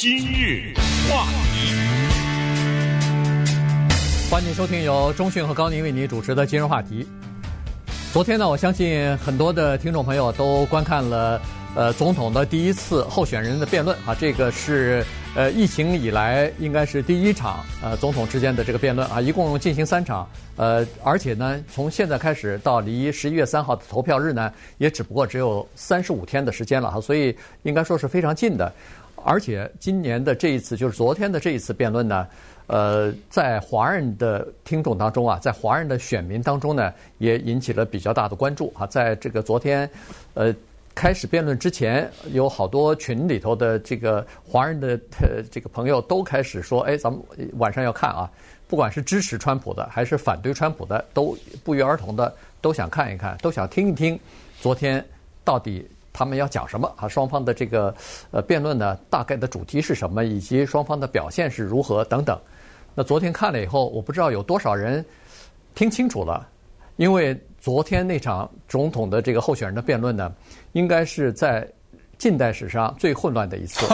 今日话题，欢迎收听由中讯和高宁为您主持的今日话题。昨天呢，我相信很多的听众朋友都观看了呃总统的第一次候选人的辩论啊，这个是呃疫情以来应该是第一场呃总统之间的这个辩论啊，一共进行三场，呃而且呢，从现在开始到离十一月三号的投票日呢，也只不过只有三十五天的时间了哈，所以应该说是非常近的。而且今年的这一次，就是昨天的这一次辩论呢，呃，在华人的听众当中啊，在华人的选民当中呢，也引起了比较大的关注啊。在这个昨天，呃，开始辩论之前，有好多群里头的这个华人的呃这个朋友都开始说：“哎，咱们晚上要看啊，不管是支持川普的还是反对川普的，都不约而同的都想看一看，都想听一听昨天到底。”他们要讲什么啊？双方的这个呃辩论呢，大概的主题是什么，以及双方的表现是如何等等。那昨天看了以后，我不知道有多少人听清楚了，因为昨天那场总统的这个候选人的辩论呢，应该是在近代史上最混乱的一次。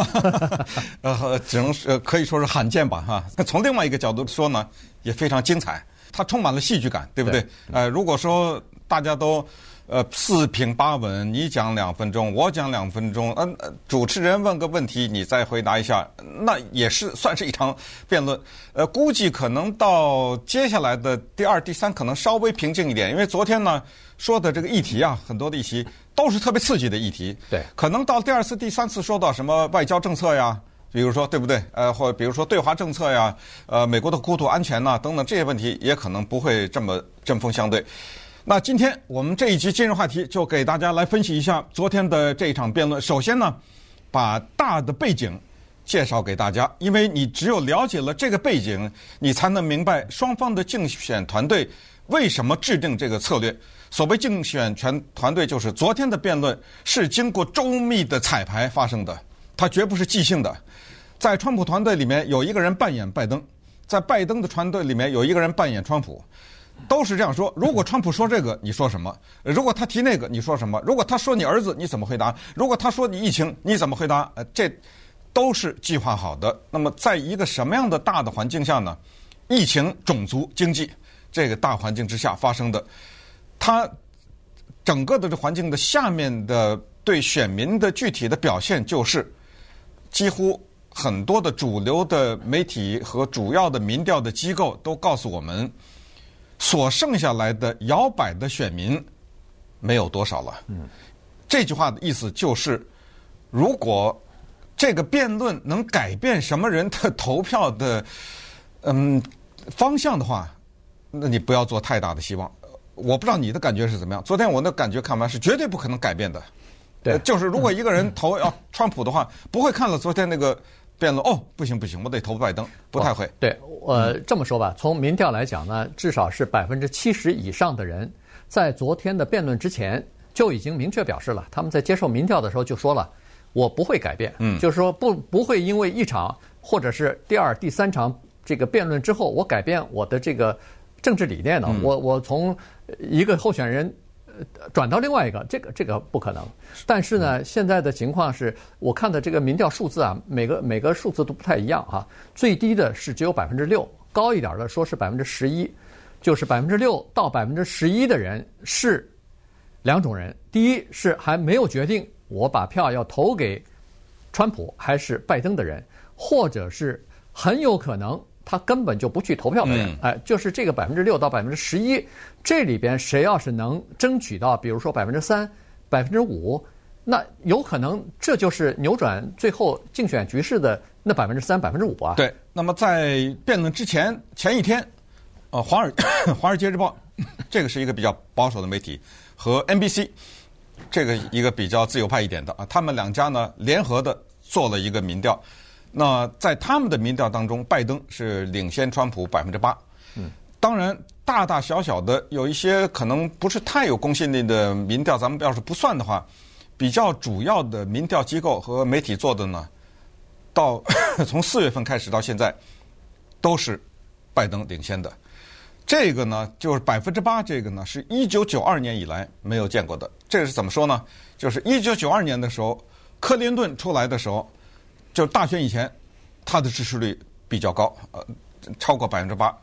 呃，只能是可以说是罕见吧，哈。那从另外一个角度说呢，也非常精彩，它充满了戏剧感，对不对？对呃，如果说大家都。呃，四平八稳，你讲两分钟，我讲两分钟，嗯、呃，主持人问个问题，你再回答一下，那也是算是一场辩论。呃，估计可能到接下来的第二、第三，可能稍微平静一点，因为昨天呢说的这个议题啊，很多的议题都是特别刺激的议题。对，可能到第二次、第三次说到什么外交政策呀，比如说对不对？呃，或比如说对华政策呀，呃，美国的国土安全呐等等这些问题，也可能不会这么针锋相对。那今天我们这一集今日话题就给大家来分析一下昨天的这一场辩论。首先呢，把大的背景介绍给大家，因为你只有了解了这个背景，你才能明白双方的竞选团队为什么制定这个策略。所谓竞选全团队，就是昨天的辩论是经过周密的彩排发生的，它绝不是即兴的。在川普团队里面有一个人扮演拜登，在拜登的团队里面有一个人扮演川普。都是这样说。如果川普说这个，你说什么？如果他提那个，你说什么？如果他说你儿子，你怎么回答？如果他说你疫情，你怎么回答？呃，这都是计划好的。那么，在一个什么样的大的环境下呢？疫情、种族、经济这个大环境之下发生的，他整个的这环境的下面的对选民的具体的表现，就是几乎很多的主流的媒体和主要的民调的机构都告诉我们。所剩下来的摇摆的选民没有多少了。嗯，这句话的意思就是，如果这个辩论能改变什么人的投票的嗯方向的话，那你不要做太大的希望。我不知道你的感觉是怎么样。昨天我的感觉看完是绝对不可能改变的。对，就是如果 一个人投要川普的话，不会看了昨天那个。辩论哦，不行不行，我得投拜登，不太会。对，呃，这么说吧，从民调来讲呢，至少是百分之七十以上的人，在昨天的辩论之前就已经明确表示了，他们在接受民调的时候就说了，我不会改变，嗯，就是说不不会因为一场或者是第二、第三场这个辩论之后，我改变我的这个政治理念呢，嗯、我我从一个候选人。转到另外一个，这个这个不可能。但是呢，现在的情况是我看的这个民调数字啊，每个每个数字都不太一样哈。最低的是只有百分之六，高一点的说是百分之十一，就是百分之六到百分之十一的人是两种人。第一是还没有决定我把票要投给川普还是拜登的人，或者是很有可能。他根本就不去投票的人，哎，就是这个百分之六到百分之十一，这里边谁要是能争取到，比如说百分之三、百分之五，那有可能这就是扭转最后竞选局势的那百分之三、百分之五啊。对，那么在辩论之前前一天，呃，华尔《华尔街日报》这个是一个比较保守的媒体，和 NBC 这个一个比较自由派一点的啊，他们两家呢联合的做了一个民调。那在他们的民调当中，拜登是领先川普百分之八。嗯，当然大大小小的有一些可能不是太有公信力的民调，咱们要是不算的话，比较主要的民调机构和媒体做的呢，到 从四月份开始到现在，都是拜登领先的。这个呢，就是百分之八，这个呢是一九九二年以来没有见过的。这个是怎么说呢？就是一九九二年的时候，克林顿出来的时候。就大选以前，他的支持率比较高，呃，超过百分之八。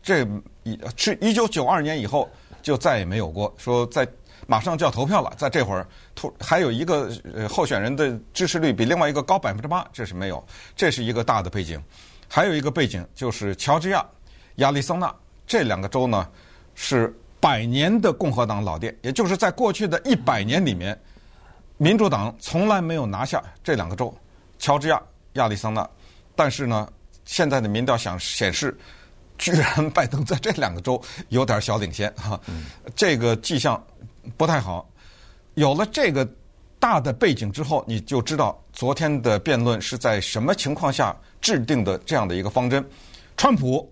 这一是一九九二年以后就再也没有过说在马上就要投票了，在这会儿突还有一个候选人的支持率比另外一个高百分之八，这是没有。这是一个大的背景。还有一个背景就是乔治亚、亚利桑那这两个州呢是百年的共和党老店，也就是在过去的一百年里面，民主党从来没有拿下这两个州，乔治亚、亚利桑那。但是呢，现在的民调想显示。居然 拜登在这两个州有点小领先哈，这个迹象不太好。有了这个大的背景之后，你就知道昨天的辩论是在什么情况下制定的这样的一个方针。川普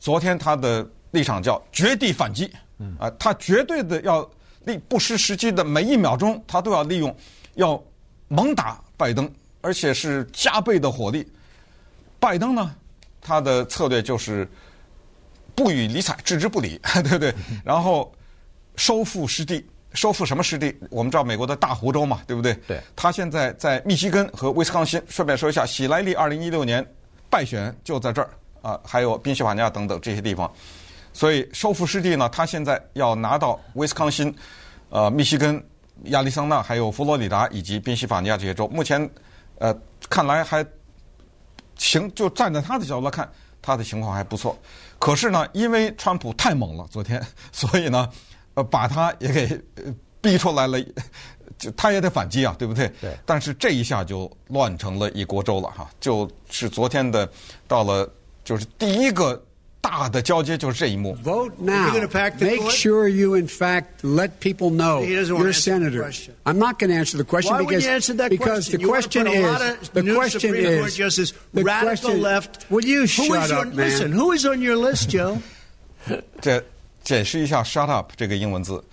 昨天他的立场叫绝地反击，啊，他绝对的要利不失时机的每一秒钟，他都要利用，要猛打拜登，而且是加倍的火力。拜登呢，他的策略就是。不予理睬，置之不理，对不对？然后收复失地，收复什么失地？我们知道美国的大湖州嘛，对不对？对。他现在在密西根和威斯康辛。顺便说一下，喜来利二零一六年败选就在这儿啊，还有宾夕法尼亚等等这些地方。所以收复失地呢，他现在要拿到威斯康辛、呃密西根、亚利桑那，还有佛罗里达以及宾夕法尼亚这些州。目前呃看来还行，就站在他的角度来看，他的情况还不错。可是呢，因为川普太猛了，昨天，所以呢，呃，把他也给逼出来了，就他也得反击啊，对不对？对。但是这一下就乱成了一锅粥了哈，就是昨天的到了，就是第一个。大的交接就是这一幕。Vote now. Make sure you, in fact, let people know you're a senator. I'm not going to answer the question Why because, you answer that because question? the question you is the question Supreme is Court justice, the radical question, left. Will you who shut up, on, man? Listen, who is on your list, Joe? 这解释一下 “shut up” 这个英文字，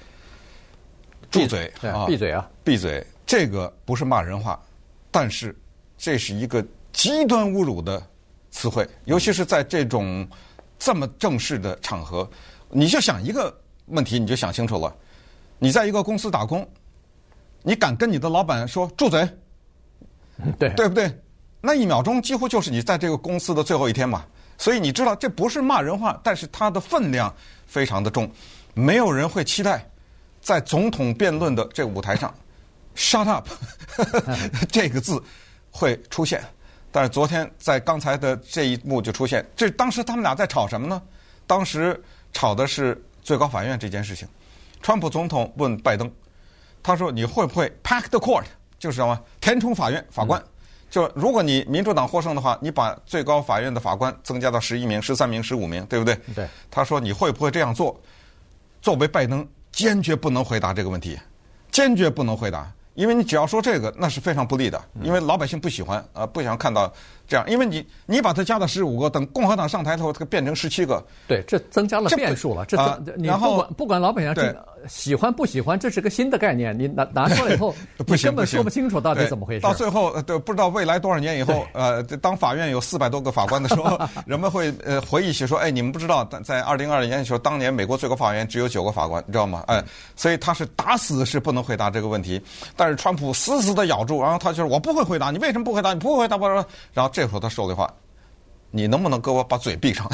住嘴啊！闭嘴啊！闭嘴！这个不是骂人话，但是这是一个极端侮辱的词汇，尤其是在这种。 这么正式的场合，你就想一个问题，你就想清楚了。你在一个公司打工，你敢跟你的老板说住嘴？对，对不对？那一秒钟几乎就是你在这个公司的最后一天嘛。所以你知道这不是骂人话，但是它的分量非常的重。没有人会期待在总统辩论的这个舞台上，“shut up” 这个字会出现。但是昨天在刚才的这一幕就出现，这当时他们俩在吵什么呢？当时吵的是最高法院这件事情。川普总统问拜登，他说：“你会不会 pack the court？就是什么填充法院法官？就如果你民主党获胜的话，你把最高法院的法官增加到十一名、十三名、十五名，对不对？”对。他说：“你会不会这样做？”作为拜登，坚决不能回答这个问题，坚决不能回答。因为你只要说这个，那是非常不利的，因为老百姓不喜欢，呃，不想看到这样。因为你你把它加到十五个，等共和党上台之后，它变成十七个。对，这增加了变数了。这增、呃、你不管不管老百姓喜欢不喜欢，这是个新的概念。你拿拿出来以后，你根本说不清楚到底怎么回事。到最后，对，不知道未来多少年以后，呃，当法院有四百多个法官的时候，人们会呃回忆起说，哎，你们不知道，在二零二零年的时候，当年美国最高法院只有九个法官，你知道吗？哎，所以他是打死是不能回答这个问题，但。但是川普死死的咬住，然后他就是我不会回答，你为什么不回答？你不会回答，不然后这时候他说的话，你能不能给我把嘴闭上？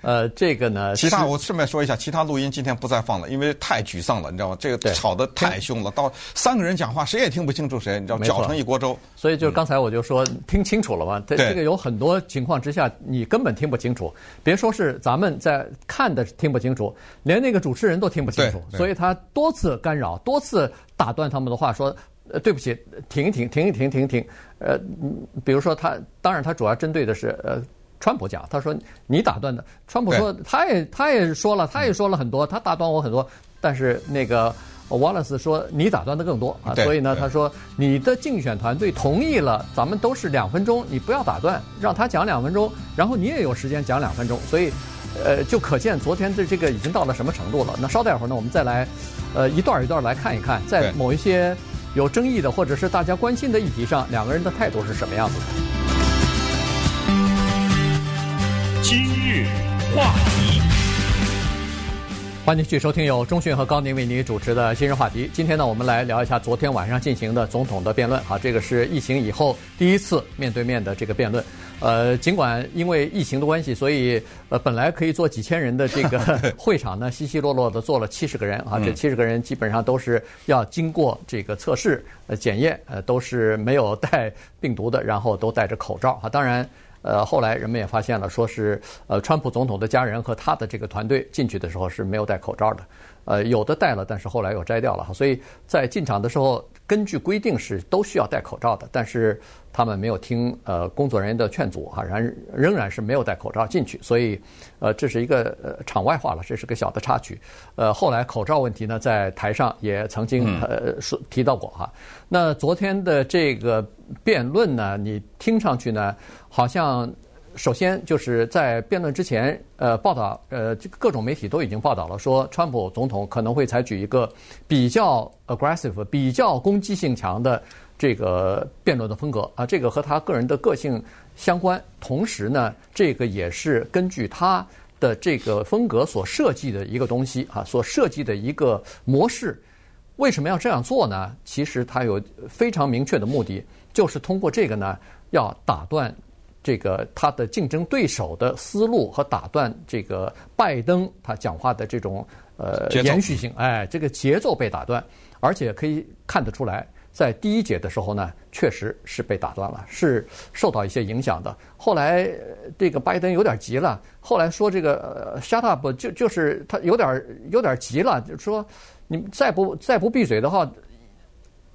呃，这个呢，其他我顺便说一下，其他录音今天不再放了，因为太沮丧了，你知道吗？这个吵得太凶了，到三个人讲话谁也听不清楚谁，你知道吗？搅成一锅粥。所以就是刚才我就说，嗯、听清楚了吗？这这个有很多情况之下你根本听不清楚，别说是咱们在看的听不清楚，连那个主持人都听不清楚，所以他多次干扰，多次。打断他们的话，说：“呃，对不起，停一停，停一停，停一停。呃，比如说他，当然他主要针对的是呃，川普讲，他说你打断的。川普说他也他也说了，他也说了很多，他打断我很多。但是那个瓦勒斯说你打断的更多啊，所以呢，他说你的竞选团队同意了，咱们都是两分钟，你不要打断，让他讲两分钟，然后你也有时间讲两分钟。所以，呃，就可见昨天的这个已经到了什么程度了。那稍待会儿呢，我们再来。”呃，一段一段来看一看，在某一些有争议的或者是大家关心的议题上，两个人的态度是什么样子的？今日话题，欢迎继续收听由中讯和高宁为您主持的今日话题。今天呢，我们来聊一下昨天晚上进行的总统的辩论。啊，这个是疫情以后第一次面对面的这个辩论。呃，尽管因为疫情的关系，所以呃本来可以坐几千人的这个 会场呢，稀稀落落的坐了七十个人啊。这七十个人基本上都是要经过这个测试、呃检验，呃都是没有带病毒的，然后都戴着口罩啊。当然。呃，后来人们也发现了，说是呃，川普总统的家人和他的这个团队进去的时候是没有戴口罩的，呃，有的戴了，但是后来又摘掉了。所以在进场的时候，根据规定是都需要戴口罩的，但是他们没有听呃工作人员的劝阻哈，然仍然是没有戴口罩进去。所以呃，这是一个呃场外话了，这是个小的插曲。呃，后来口罩问题呢，在台上也曾经呃说提到过哈。那昨天的这个。辩论呢，你听上去呢，好像首先就是在辩论之前，呃，报道，呃，各种媒体都已经报道了，说川普总统可能会采取一个比较 aggressive、比较攻击性强的这个辩论的风格啊，这个和他个人的个性相关。同时呢，这个也是根据他的这个风格所设计的一个东西啊，所设计的一个模式。为什么要这样做呢？其实他有非常明确的目的。就是通过这个呢，要打断这个他的竞争对手的思路和打断这个拜登他讲话的这种呃延续性，哎，这个节奏被打断，而且可以看得出来，在第一节的时候呢，确实是被打断了，是受到一些影响的。后来这个拜登有点急了，后来说这个呃 shut up 就就是他有点有点急了，就说你再不再不闭嘴的话。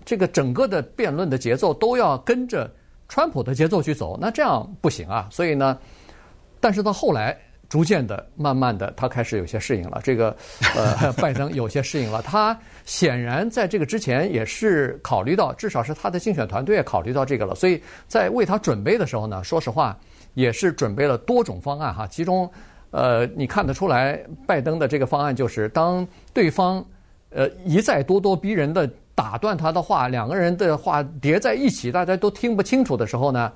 这个整个的辩论的节奏都要跟着川普的节奏去走，那这样不行啊。所以呢，但是到后来，逐渐的、慢慢的，他开始有些适应了。这个呃，拜登有些适应了。他显然在这个之前也是考虑到，至少是他的竞选团队也考虑到这个了。所以在为他准备的时候呢，说实话，也是准备了多种方案哈。其中，呃，你看得出来，拜登的这个方案就是，当对方呃一再咄咄逼人的。打断他的话，两个人的话叠在一起，大家都听不清楚的时候呢，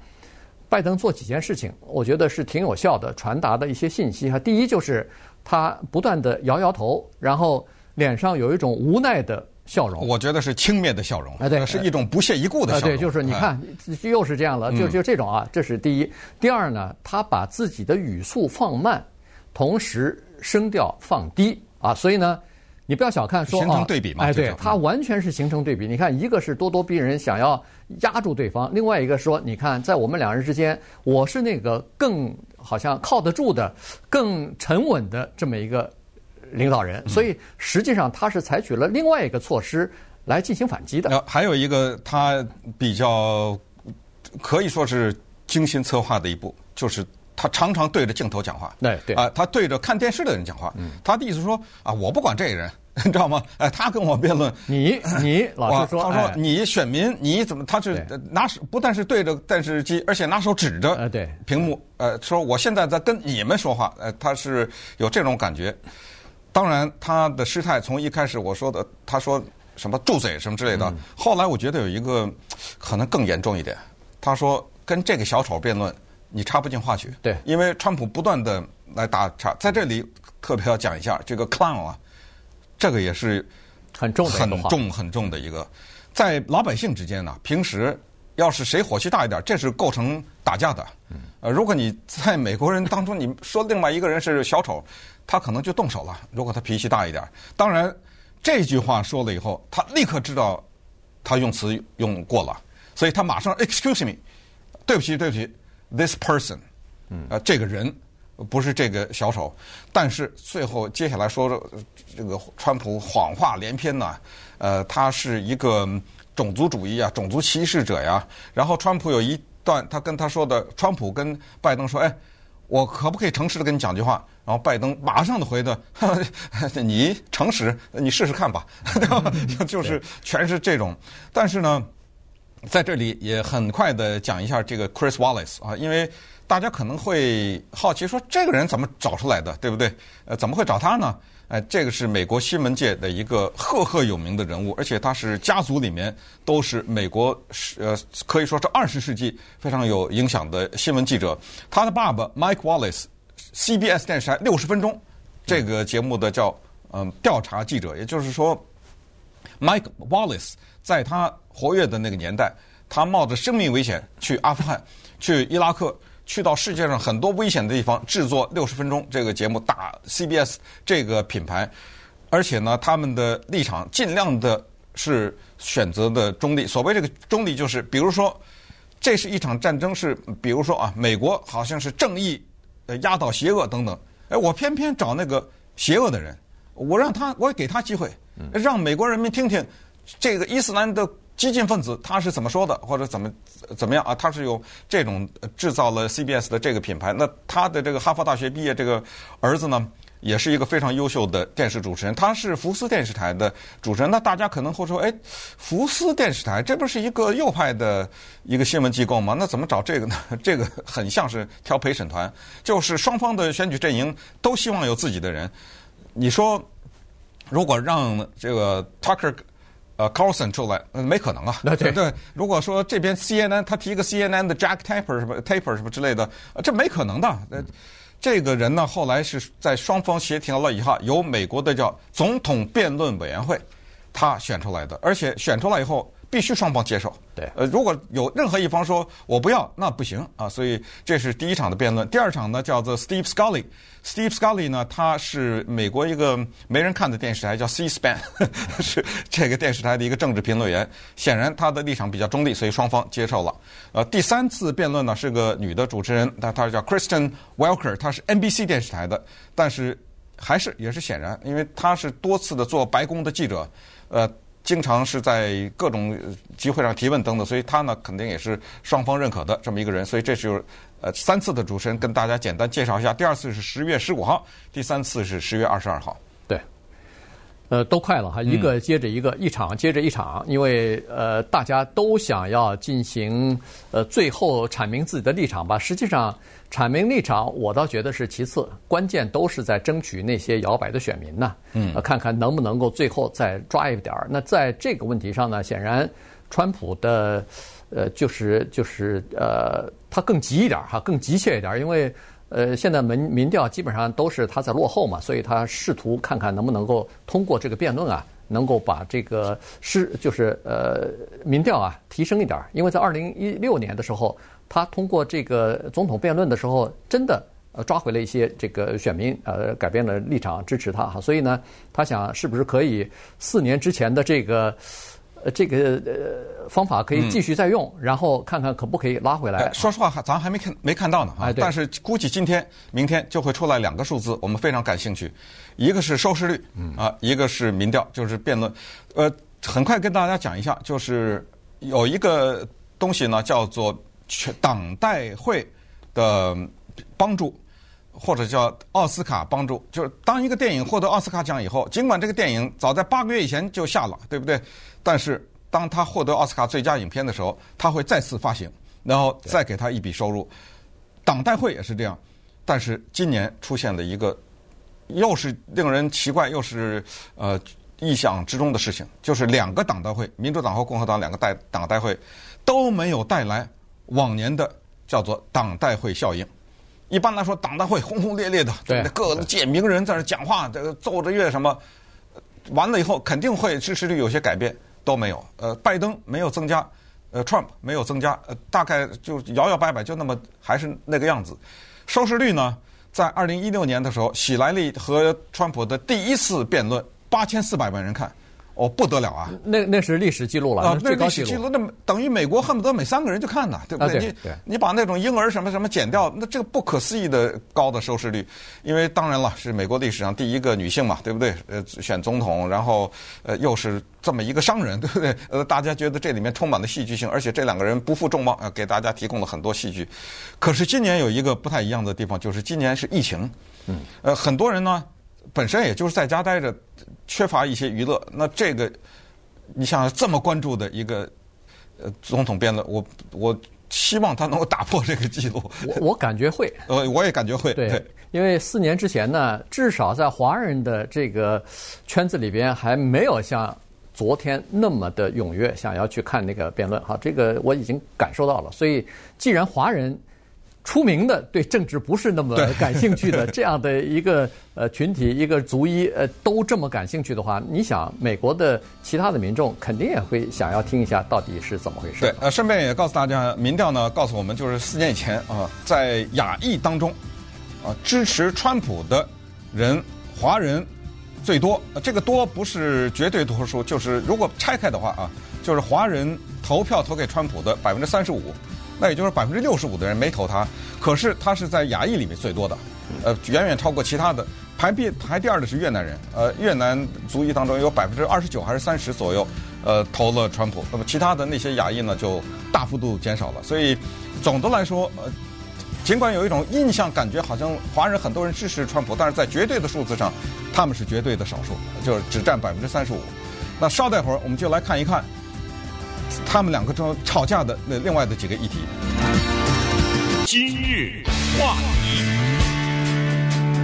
拜登做几件事情，我觉得是挺有效的，传达的一些信息哈。第一就是他不断地摇摇头，然后脸上有一种无奈的笑容。我觉得是轻蔑的笑容，哎，对，是一种不屑一顾的笑容。对，就是你看，又是这样了，就就这种啊，这是第一。第二呢，他把自己的语速放慢，同时声调放低啊，所以呢。你不要小看说形成对比嘛，哎，对，它完全是形成对比。你看，一个是咄咄逼人，想要压住对方；另外一个说，你看，在我们两人之间，我是那个更好像靠得住的、更沉稳的这么一个领导人。所以，实际上他是采取了另外一个措施来进行反击的。还有一个，他比较可以说是精心策划的一步，就是。他常常对着镜头讲话，对对啊，他对着看电视的人讲话。嗯，他的意思说啊，我不管这个人，你知道吗？哎，他跟我辩论，你你老实说，他说你选民你怎么？他是拿手不但是对着电视机，而且拿手指着呃对屏幕呃说我现在在跟你们说话。呃，他是有这种感觉。当然，他的失态从一开始我说的，他说什么住嘴什么之类的。后来我觉得有一个可能更严重一点，他说跟这个小丑辩论。你插不进话去，对，因为川普不断的来打岔，在这里特别要讲一下这个 clown 啊，这个也是很重很重很重的一个，在老百姓之间呢，平时要是谁火气大一点，这是构成打架的。呃，如果你在美国人当中你说另外一个人是小丑，他可能就动手了。如果他脾气大一点，当然这句话说了以后，他立刻知道他用词用过了，所以他马上 excuse me，对不起，对不起。This person，呃，这个人不是这个小丑，但是最后接下来说这个川普谎话连篇呐，呃，他是一个种族主义啊，种族歧视者呀。然后川普有一段他跟他说的，川普跟拜登说：“哎，我可不可以诚实的跟你讲句话？”然后拜登马上的回的：“ 你诚实，你试试看吧。”就是全是这种，但是呢。在这里也很快的讲一下这个 Chris Wallace 啊，因为大家可能会好奇说，这个人怎么找出来的，对不对？呃，怎么会找他呢？哎，这个是美国新闻界的一个赫赫有名的人物，而且他是家族里面都是美国是呃可以说是二十世纪非常有影响的新闻记者。他的爸爸 Mike Wallace，CBS 电视台六十分钟这个节目的叫嗯调查记者，也就是说，Mike Wallace 在他活跃的那个年代，他冒着生命危险去阿富汗、去伊拉克。去到世界上很多危险的地方制作六十分钟这个节目，打 CBS 这个品牌，而且呢，他们的立场尽量的是选择的中立。所谓这个中立，就是比如说，这是一场战争，是比如说啊，美国好像是正义呃压倒邪恶等等，哎，我偏偏找那个邪恶的人，我让他，我给他机会，让美国人民听听这个伊斯兰的。激进分子他是怎么说的，或者怎么怎么样啊？他是有这种制造了 CBS 的这个品牌。那他的这个哈佛大学毕业这个儿子呢，也是一个非常优秀的电视主持人。他是福斯电视台的主持人。那大家可能会说，哎，福斯电视台这不是一个右派的一个新闻机构吗？那怎么找这个呢？这个很像是挑陪审团，就是双方的选举阵营都希望有自己的人。你说，如果让这个 Tucker。呃，Carlson 出来，嗯，没可能啊。对对，如果说这边 CNN 他提一个 CNN 的 Jack Tapper 什么 Tapper 什么之类的，这没可能的。呃，这个人呢，后来是在双方协调了以后，由美国的叫总统辩论委员会他选出来的，而且选出来以后。必须双方接受。对，呃，如果有任何一方说我不要，那不行啊。所以这是第一场的辩论。第二场呢，叫做 Steve Scully。Steve Scully 呢，他是美国一个没人看的电视台叫 C-SPAN，是这个电视台的一个政治评论员。显然他的立场比较中立，所以双方接受了。呃，第三次辩论呢是个女的主持人，她她叫 Kristen Welker，她是 NBC 电视台的，但是还是也是显然，因为她是多次的做白宫的记者，呃。经常是在各种机会上提问等等，所以他呢肯定也是双方认可的这么一个人。所以这就是呃三次的主持人跟大家简单介绍一下。第二次是十月十五号，第三次是十月二十二号。对，呃，都快了哈，一个接着一个，一场接着一场，因为呃大家都想要进行呃最后阐明自己的立场吧。实际上。阐明立场，我倒觉得是其次，关键都是在争取那些摇摆的选民呢。嗯，看看能不能够最后再抓一点儿。那在这个问题上呢，显然，川普的，呃，就是就是呃，他更急一点哈，更急切一点，因为呃，现在民民调基本上都是他在落后嘛，所以他试图看看能不能够通过这个辩论啊，能够把这个是就是呃民调啊提升一点，因为在二零一六年的时候。他通过这个总统辩论的时候，真的呃抓回了一些这个选民，呃改变了立场支持他哈，所以呢，他想是不是可以四年之前的这个呃这个呃方法可以继续再用，嗯、然后看看可不可以拉回来。说实话，咱还没看没看到呢啊，但是估计今天明天就会出来两个数字，我们非常感兴趣，一个是收视率，啊，一个是民调，就是辩论。呃，很快跟大家讲一下，就是有一个东西呢，叫做。全党代会的帮助，或者叫奥斯卡帮助，就是当一个电影获得奥斯卡奖以后，尽管这个电影早在八个月以前就下了，对不对？但是当他获得奥斯卡最佳影片的时候，他会再次发行，然后再给他一笔收入。党代会也是这样，但是今年出现了一个，又是令人奇怪，又是呃意想之中的事情，就是两个党代会，民主党和共和党两个代党代会都没有带来。往年的叫做党代会效应，一般来说党代会轰轰烈烈的，对，各界名人在那讲话，这个奏着乐什么，完了以后肯定会支持率有些改变，都没有。呃，拜登没有增加，呃，Trump 没有增加，呃，大概就摇摇摆摆，就那么还是那个样子。收视率呢，在二零一六年的时候，喜来利和川普的第一次辩论，八千四百万人看。哦，不得了啊！那那是历史记录了啊，那历史记录，那等于美国恨不得每三个人就看呢，对不对？你你把那种婴儿什么什么剪掉，那这个不可思议的高的收视率，因为当然了，是美国历史上第一个女性嘛，对不对？呃，选总统，然后呃又是这么一个商人，对不对？呃，大家觉得这里面充满了戏剧性，而且这两个人不负众望，呃，给大家提供了很多戏剧。可是今年有一个不太一样的地方，就是今年是疫情，嗯，呃，很多人呢。本身也就是在家待着，缺乏一些娱乐。那这个，你想这么关注的一个呃总统辩论，我我希望他能够打破这个记录。我我感觉会，呃，我也感觉会。对，对，因为四年之前呢，至少在华人的这个圈子里边，还没有像昨天那么的踊跃，想要去看那个辩论。哈，这个我已经感受到了。所以，既然华人出名的对政治不是那么感兴趣的 这样的一个呃群体，一个族裔呃都这么感兴趣的话，你想美国的其他的民众肯定也会想要听一下到底是怎么回事。对，呃，顺便也告诉大家，民调呢告诉我们，就是四年以前啊，在亚裔当中啊支持川普的人华人最多，这个多不是绝对多数，就是如果拆开的话啊，就是华人投票投给川普的百分之三十五。那也就是百分之六十五的人没投他，可是他是在亚裔里面最多的，呃，远远超过其他的。排第排第二的是越南人，呃，越南族裔当中有百分之二十九还是三十左右，呃，投了川普。那么其他的那些亚裔呢，就大幅度减少了。所以总的来说，呃，尽管有一种印象感觉好像华人很多人支持川普，但是在绝对的数字上，他们是绝对的少数，就是只占百分之三十五。那稍待会儿我们就来看一看。他们两个中吵架的那另外的几个议题。今日话题，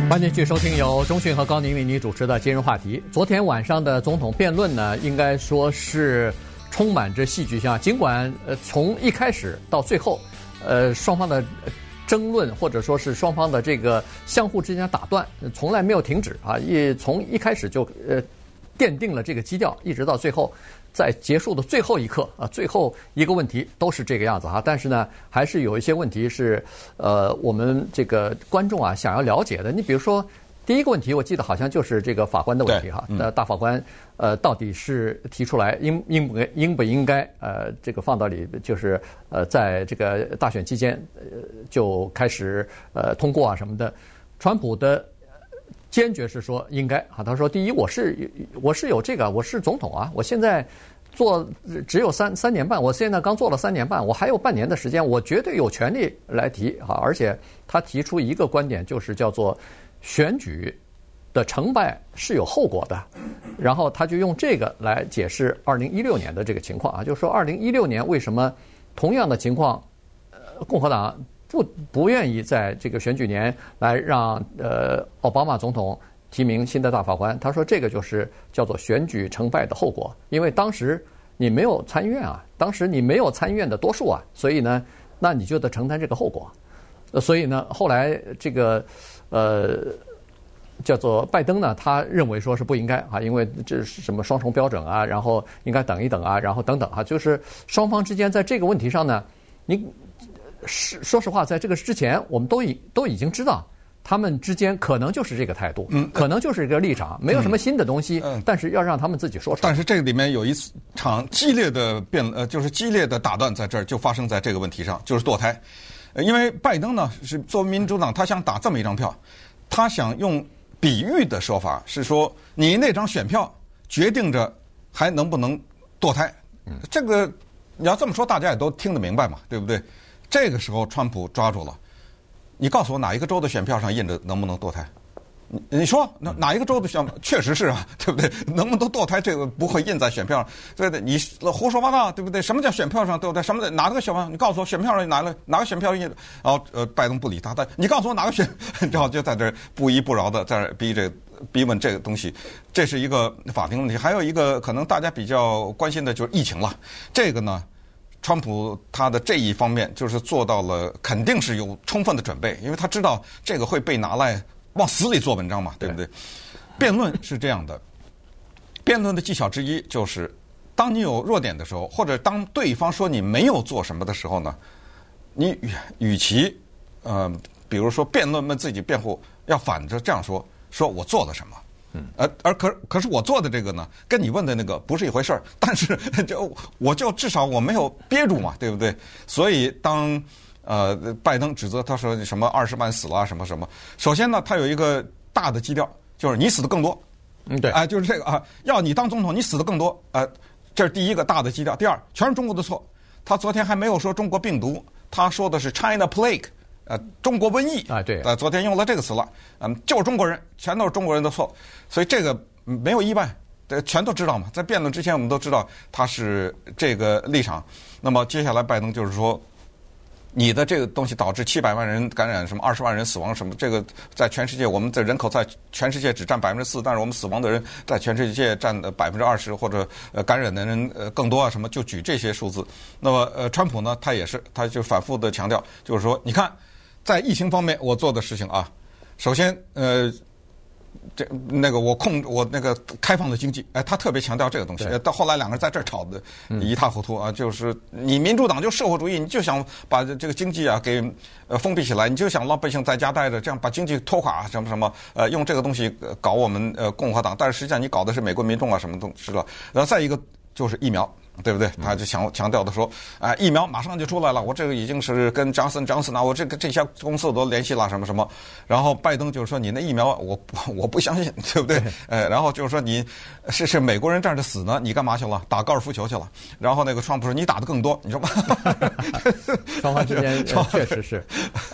欢迎继续收听由中讯和高宁为你主持的今日话题。昨天晚上的总统辩论呢，应该说是充满着戏剧性。尽管呃从一开始到最后，呃双方的争论或者说是双方的这个相互之间打断，从来没有停止啊！一从一开始就呃奠定了这个基调，一直到最后。在结束的最后一刻啊，最后一个问题都是这个样子哈。但是呢，还是有一些问题是呃，我们这个观众啊想要了解的。你比如说，第一个问题，我记得好像就是这个法官的问题哈。那、嗯、大法官呃，到底是提出来应应不应不应该呃，这个放到里就是呃，在这个大选期间呃就开始呃通过啊什么的？川普的。坚决是说应该啊，他说第一，我是我是有这个，我是总统啊，我现在做只有三三年半，我现在刚做了三年半，我还有半年的时间，我绝对有权利来提啊，而且他提出一个观点，就是叫做选举的成败是有后果的，然后他就用这个来解释二零一六年的这个情况啊，就是说二零一六年为什么同样的情况，呃，共和党。不不愿意在这个选举年来让呃奥巴马总统提名新的大法官，他说这个就是叫做选举成败的后果，因为当时你没有参议院啊，当时你没有参议院的多数啊，所以呢，那你就得承担这个后果。所以呢，后来这个呃叫做拜登呢，他认为说是不应该啊，因为这是什么双重标准啊，然后应该等一等啊，然后等等啊，就是双方之间在这个问题上呢，你。是，说实话，在这个之前，我们都已都已经知道，他们之间可能就是这个态度，嗯，可能就是一个立场，没有什么新的东西，嗯，但是要让他们自己说出来。但是这个里面有一场激烈的辩，呃，就是激烈的打断，在这儿就发生在这个问题上，就是堕胎。因为拜登呢是作为民主党，他想打这么一张票，他想用比喻的说法是说，你那张选票决定着还能不能堕胎。嗯，这个你要这么说，大家也都听得明白嘛，对不对？这个时候，川普抓住了。你告诉我哪一个州的选票上印着能不能堕胎？你你说哪哪一个州的选确实是啊，对不对？能不能堕胎？这个不会印在选票上，对不对？你胡说八道，对不对？什么叫选票上？对不对？什么的哪个选票？你告诉我选票上哪个哪个选票？印？然后呃，拜登不理他，他你告诉我哪个选？然后就在这儿不依不饶的在这逼这逼问这个东西。这是一个法庭问题，还有一个可能大家比较关心的就是疫情了。这个呢？川普他的这一方面就是做到了，肯定是有充分的准备，因为他知道这个会被拿来往死里做文章嘛，对不对？辩论是这样的，辩论的技巧之一就是，当你有弱点的时候，或者当对方说你没有做什么的时候呢，你与与其呃，比如说辩论为自己辩护，要反着这样说，说我做了什么。嗯，而而可可是我做的这个呢，跟你问的那个不是一回事儿。但是 就我就至少我没有憋住嘛，对不对？所以当呃拜登指责他说什么二十万死了什么什么，首先呢，他有一个大的基调，就是你死的更多。嗯，对，哎，就是这个啊，要你当总统，你死的更多。呃，这是第一个大的基调。第二，全是中国的错。他昨天还没有说中国病毒，他说的是 China Plague。呃，中国瘟疫啊，对，呃，昨天用了这个词了，嗯，就是中国人，全都是中国人的错，所以这个没有意外，这全都知道嘛，在辩论之前我们都知道他是这个立场。那么接下来拜登就是说，你的这个东西导致七百万人感染，什么二十万人死亡，什么这个在全世界我们的人口在全世界只占百分之四，但是我们死亡的人在全世界占百分之二十，或者呃感染的人呃更多啊，什么就举这些数字。那么呃，川普呢，他也是，他就反复的强调，就是说，你看。在疫情方面我做的事情啊，首先呃。这那个我控我那个开放的经济，哎，他特别强调这个东西。到后来两个人在这儿吵得一塌糊涂啊，就是你民主党就社会主义，你就想把这个经济啊给呃封闭起来，你就想老百姓在家待着，这样把经济拖垮什么什么，呃，用这个东西搞我们呃共和党，但是实际上你搞的是美国民众啊什么东西了。然后再一个就是疫苗。对不对？他就强强调的说，啊，疫苗马上就出来了，我这个已经是跟强森、强森啊，我这个这些公司都联系了，什么什么。然后拜登就是说，你那疫苗我 我不相信，对不对？呃，然后就是说你是是美国人站着死呢，你干嘛去了？打高尔夫球去了。然后那个川普说，你打的更多，你说吧。双方之间确实是，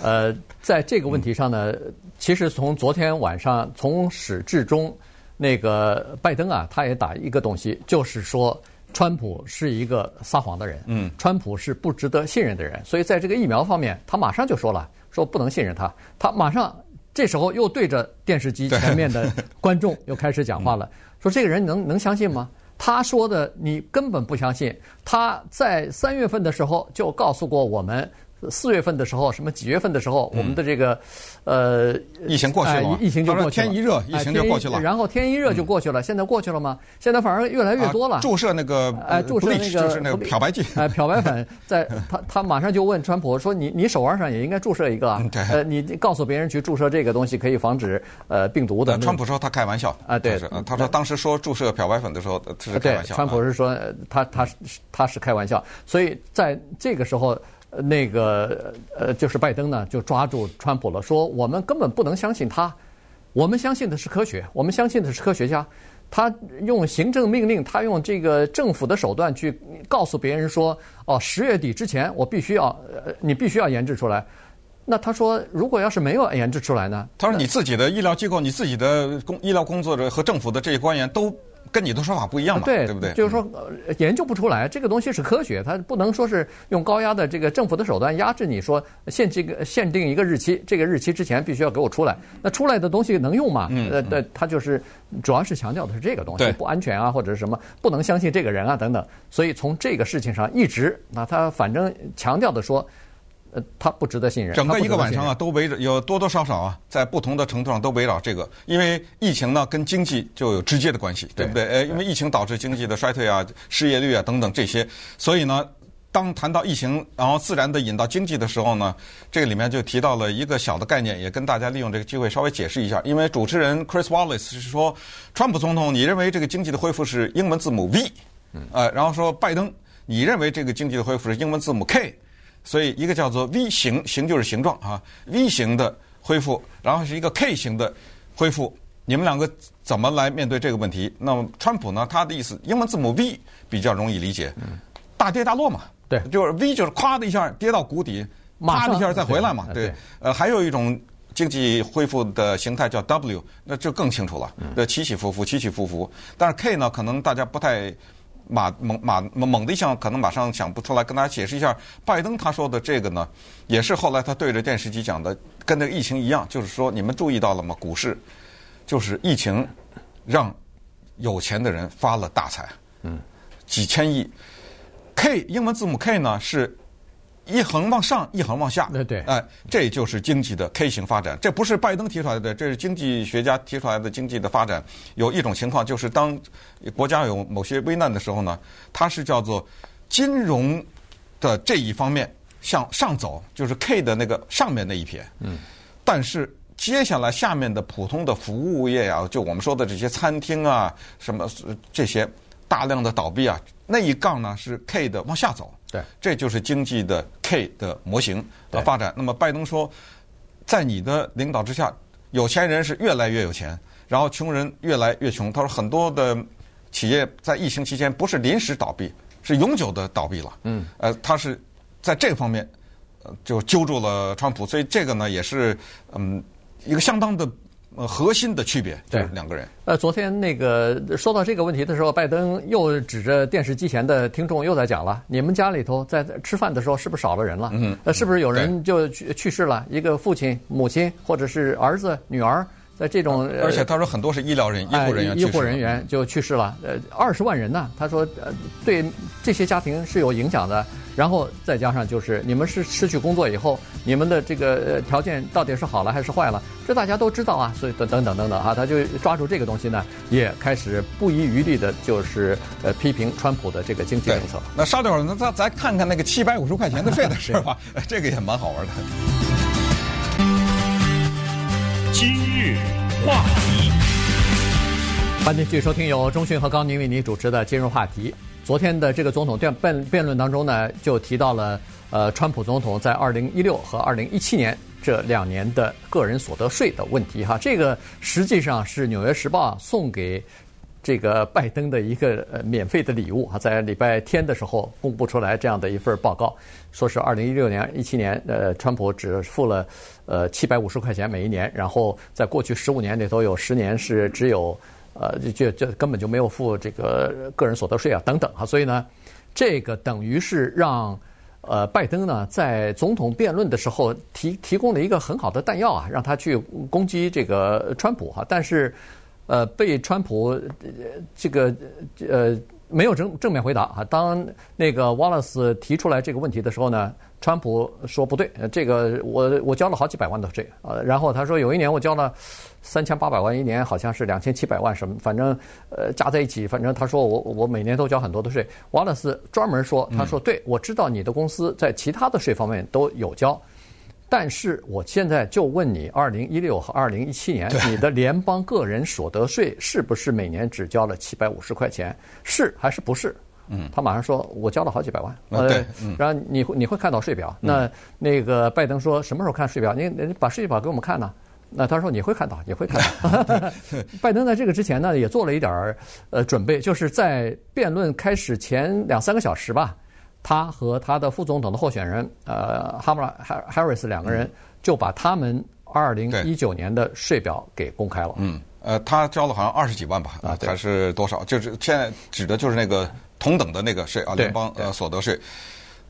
呃，在这个问题上呢，其实从昨天晚上从始至终，那个拜登啊，他也打一个东西，就是说。川普是一个撒谎的人，嗯，川普是不值得信任的人，所以在这个疫苗方面，他马上就说了，说不能信任他。他马上这时候又对着电视机前面的观众又开始讲话了，说这个人能能相信吗？他说的你根本不相信。他在三月份的时候就告诉过我们。四月份的时候，什么几月份的时候，我们的这个，呃，疫情过去了，疫情就过去了。天一热，疫情就过去了。然后天一热就过去了，现在过去了吗？现在反而越来越多了。注射那个，哎，注射那个就是那个漂白剂，哎，漂白粉，在他他马上就问川普说：“你你手腕上也应该注射一个啊？呃，你告诉别人去注射这个东西可以防止呃病毒的。”川普说他开玩笑啊，对，他说当时说注射漂白粉的时候他是开玩笑。川普是说他他是他是开玩笑，所以在这个时候。那个呃，就是拜登呢，就抓住川普了，说我们根本不能相信他，我们相信的是科学，我们相信的是科学家。他用行政命令，他用这个政府的手段去告诉别人说，哦，十月底之前我必须要，呃，你必须要研制出来。那他说，如果要是没有研制出来呢？他说，你自己的医疗机构，你自己的工医疗工作者和政府的这些官员都。跟你的说法不一样嘛？对，对不对？就是说，研究不出来，这个东西是科学，它不能说是用高压的这个政府的手段压制你，说限这个限定一个日期，这个日期之前必须要给我出来。那出来的东西能用吗？嗯，呃，对，它就是主要是强调的是这个东西不安全啊，或者是什么不能相信这个人啊等等。所以从这个事情上一直，那他反正强调的说。呃，他不值得信任。整个一个晚上啊，都围着有多多少少啊，在不同的程度上都围绕这个，因为疫情呢跟经济就有直接的关系，对不对？呃，因为疫情导致经济的衰退啊、失业率啊等等这些，所以呢，当谈到疫情，然后自然的引到经济的时候呢，这个里面就提到了一个小的概念，也跟大家利用这个机会稍微解释一下。因为主持人 Chris Wallace 是说，川普总统，你认为这个经济的恢复是英文字母 V，呃，然后说拜登，你认为这个经济的恢复是英文字母 K。所以一个叫做 V 型，型就是形状啊，V 型的恢复，然后是一个 K 型的恢复。你们两个怎么来面对这个问题？那么川普呢？他的意思，英文字母 V 比较容易理解，大跌大落嘛。对，就是 V 就是咵的一下跌到谷底，啪的一下再回来嘛。对，呃，还有一种经济恢复的形态叫 W，那就更清楚了，呃，起起伏伏，起起伏伏。但是 K 呢，可能大家不太。马猛马猛的一想，可能马上想不出来。跟大家解释一下，拜登他说的这个呢，也是后来他对着电视机讲的，跟那个疫情一样，就是说你们注意到了吗？股市就是疫情让有钱的人发了大财，嗯，几千亿。K 英文字母 K 呢是。一横往上，一横往下，对对，哎，这就是经济的 K 型发展。这不是拜登提出来的，这是经济学家提出来的经济的发展。有一种情况，就是当国家有某些危难的时候呢，它是叫做金融的这一方面向上走，就是 K 的那个上面那一撇。嗯。但是接下来下面的普通的服务业啊，就我们说的这些餐厅啊，什么这些大量的倒闭啊，那一杠呢是 K 的往下走。对，这就是经济的 K 的模型的发展。那么拜登说，在你的领导之下，有钱人是越来越有钱，然后穷人越来越穷。他说很多的企业在疫情期间不是临时倒闭，是永久的倒闭了。嗯，呃，他是在这方面就揪住了川普，所以这个呢也是嗯一个相当的。呃，核心的区别对两个人。呃，昨天那个说到这个问题的时候，拜登又指着电视机前的听众又在讲了：你们家里头在吃饭的时候是不是少了人了？嗯，呃，是不是有人就去去世了？一个父亲、母亲或者是儿子、女儿在这种，而且他说很多是医疗人、医护人员、医护人员就去世了。呃，二十万人呢，他说呃，对这些家庭是有影响的。然后再加上就是你们是失去工作以后，你们的这个条件到底是好了还是坏了？这大家都知道啊。所以等等等等等哈，他就抓住这个东西呢，也开始不遗余力的，就是呃批评川普的这个经济政策。那稍等会儿，那咱咱看看那个七百五十块钱的税的事吧，这个也蛮好玩的。话题，欢迎继续收听由中讯和高宁为您主持的今日话题。昨天的这个总统辩辩辩论当中呢，就提到了呃，川普总统在二零一六和二零一七年这两年的个人所得税的问题哈。这个实际上是《纽约时报》送给这个拜登的一个呃免费的礼物啊，在礼拜天的时候公布出来这样的一份报告。说是二零一六年、一七年，呃，川普只付了呃七百五十块钱每一年，然后在过去十五年里头有十年是只有呃就就根本就没有付这个个人所得税啊等等啊，所以呢，这个等于是让呃拜登呢在总统辩论的时候提提供了一个很好的弹药啊，让他去攻击这个川普哈，但是呃被川普这个呃。没有正正面回答啊！当那个 Wallace 提出来这个问题的时候呢，川普说不对，这个我我交了好几百万的税啊。然后他说有一年我交了三千八百万，一年好像是两千七百万什么，反正呃加在一起，反正他说我我每年都交很多的税。Wallace 专门说，他说对，我知道你的公司在其他的税方面都有交。但是我现在就问你，二零一六和二零一七年，你的联邦个人所得税是不是每年只交了七百五十块钱？是还是不是？嗯，他马上说，我交了好几百万。呃，对，然后你会你会看到税表。那那个拜登说什么时候看税表？你你把税表给我们看呢？那他说你会看到，你会看到。拜登在这个之前呢，也做了一点儿呃准备，就是在辩论开始前两三个小时吧。他和他的副总统的候选人，呃，哈姆拉哈 Harris 两个人就把他们二零一九年的税表给公开了。嗯，呃，他交了好像二十几万吧，啊，还是多少？就是现在指的就是那个同等的那个税啊，联邦呃所得税。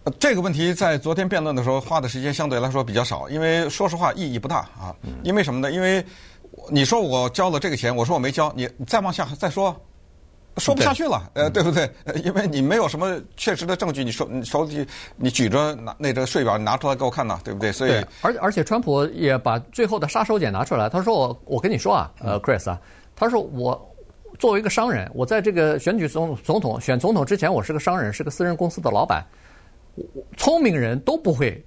呃，这个问题在昨天辩论的时候花的时间相对来说比较少，因为说实话意义不大啊。因为什么呢？因为你说我交了这个钱，我说我没交，你再往下再说。说不下去了，呃，对不对？因为你没有什么确实的证据，你手你手里你举着拿那个税表你拿出来给我看呐，对不对？所以，而而且川普也把最后的杀手锏拿出来，他说我我跟你说啊，呃，Chris 啊，他说我作为一个商人，我在这个选举总总统选总统之前，我是个商人，是个私人公司的老板，聪明人都不会。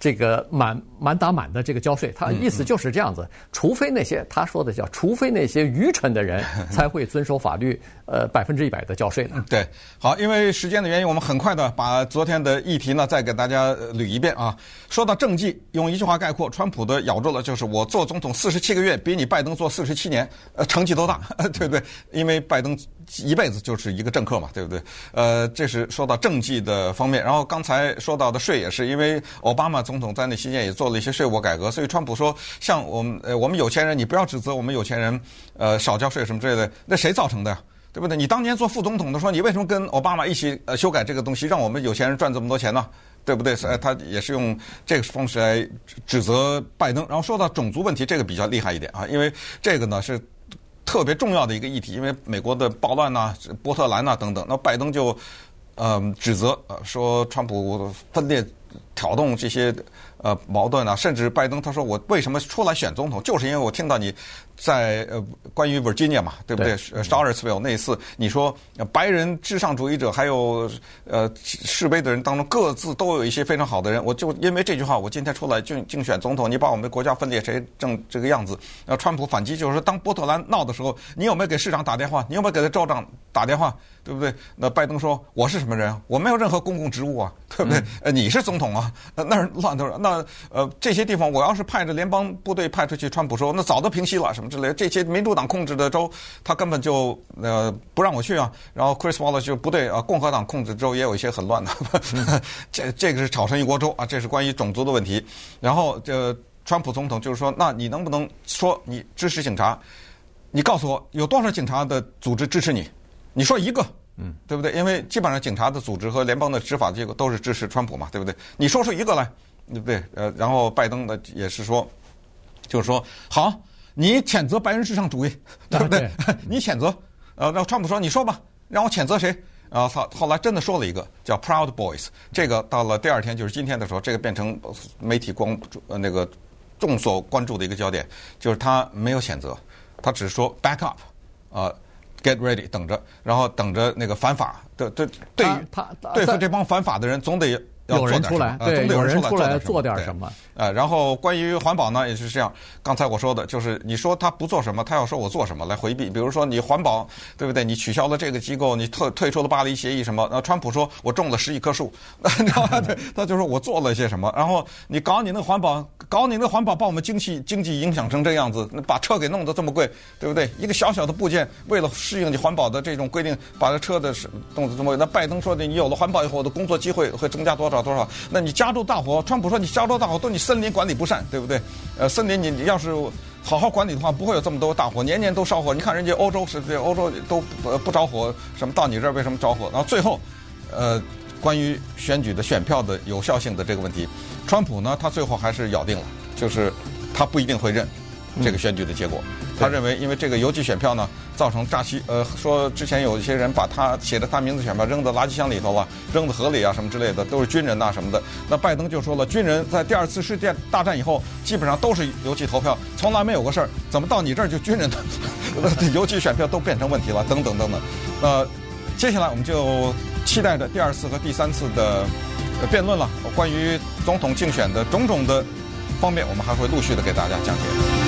这个满满打满的这个交税，他意思就是这样子，除非那些他说的叫，除非那些愚蠢的人 才会遵守法律，呃，百分之一百的交税呢。对，好，因为时间的原因，我们很快的把昨天的议题呢再给大家捋一遍啊。说到政绩，用一句话概括，川普的咬住了，就是我做总统四十七个月，比你拜登做四十七年，呃，成绩都大，对不对？因为拜登一辈子就是一个政客嘛，对不对？呃，这是说到政绩的方面。然后刚才说到的税也是，因为奥巴马。总统在那期间也做了一些税务改革，所以川普说，像我们呃我们有钱人，你不要指责我们有钱人，呃少交税什么之类的，那谁造成的呀？对不对？你当年做副总统的时候，你为什么跟奥巴马一起呃修改这个东西，让我们有钱人赚这么多钱呢？对不对？所以他也是用这个方式来指责拜登。然后说到种族问题，这个比较厉害一点啊，因为这个呢是特别重要的一个议题，因为美国的暴乱呐、波特兰呐等等，那拜登就呃指责说川普分裂。挑动这些呃矛盾啊，甚至拜登他说，我为什么出来选总统，就是因为我听到你在呃关于 Virginia 嘛，对不对？呃 Charlottesville 那一次，你说白人至上主义者还有呃示威的人当中各自都有一些非常好的人，我就因为这句话，我今天出来竞竞选总统，你把我们的国家分裂成这这个样子。那川普反击就是说，当波特兰闹的时候，你有没有给市长打电话？你有没有给他州长打电话？对不对？那拜登说我是什么人？我没有任何公共职务啊，对不对？呃，你是总统啊。那那是乱头，那呃这些地方，我要是派着联邦部队派出去，川普说那早都平息了什么之类的。这些民主党控制的州，他根本就呃不让我去啊。然后 Chris Wallace 就不对啊，共和党控制的州也有一些很乱的。这这个是炒成一锅粥啊，这是关于种族的问题。然后这川普总统就是说，那你能不能说你支持警察？你告诉我有多少警察的组织支持你？你说一个。嗯，对不对？因为基本上警察的组织和联邦的执法机构都是支持川普嘛，对不对？你说出一个来，对不对？呃，然后拜登的也是说，就是说好，你谴责白人至上主义，对不对？啊、对 你谴责，呃，然后川普说，你说吧，让我谴责谁？然后他后来真的说了一个叫 Proud Boys，这个到了第二天就是今天的时候，这个变成媒体光呃那个众所关注的一个焦点，就是他没有谴责，他只是说 back up，啊、呃、get ready，等着，然后等着那个反法的对对于他对付这帮反法的人，总得。有人出来，对，有人出来做点什么。呃，然后关于环保呢，也是这样。刚才我说的就是，你说他不做什么，他要说我做什么来回避。比如说你环保，对不对？你取消了这个机构，你退退出了巴黎协议什么？那川普说我种了十亿棵树，他就说我做了些什么。然后你搞你那个环保，搞你那环保，把我们经济经济影响成这样子，把车给弄得这么贵，对不对？一个小小的部件，为了适应你环保的这种规定，把这车的弄得这么贵。那拜登说的，你有了环保以后，我的工作机会会增加多少？多少？那你加州大火，川普说你加州大火都你森林管理不善，对不对？呃，森林你要是好好管理的话，不会有这么多大火，年年都烧火。你看人家欧洲是对，欧洲都不不着火，什么到你这儿为什么着火？然后最后，呃，关于选举的选票的有效性的这个问题，川普呢，他最后还是咬定了，就是他不一定会认。这个选举的结果，他认为因为这个邮寄选票呢，造成诈欺，呃，说之前有一些人把他写的他名字选票扔到垃圾箱里头了，扔到河里啊什么之类的，都是军人呐什么的。那拜登就说了，军人在第二次世界大战以后，基本上都是邮寄投票，从来没有过事儿，怎么到你这儿就军人的邮寄选票都变成问题了？等等等等。呃，接下来我们就期待着第二次和第三次的辩论了，关于总统竞选的种种的方面，我们还会陆续的给大家讲解。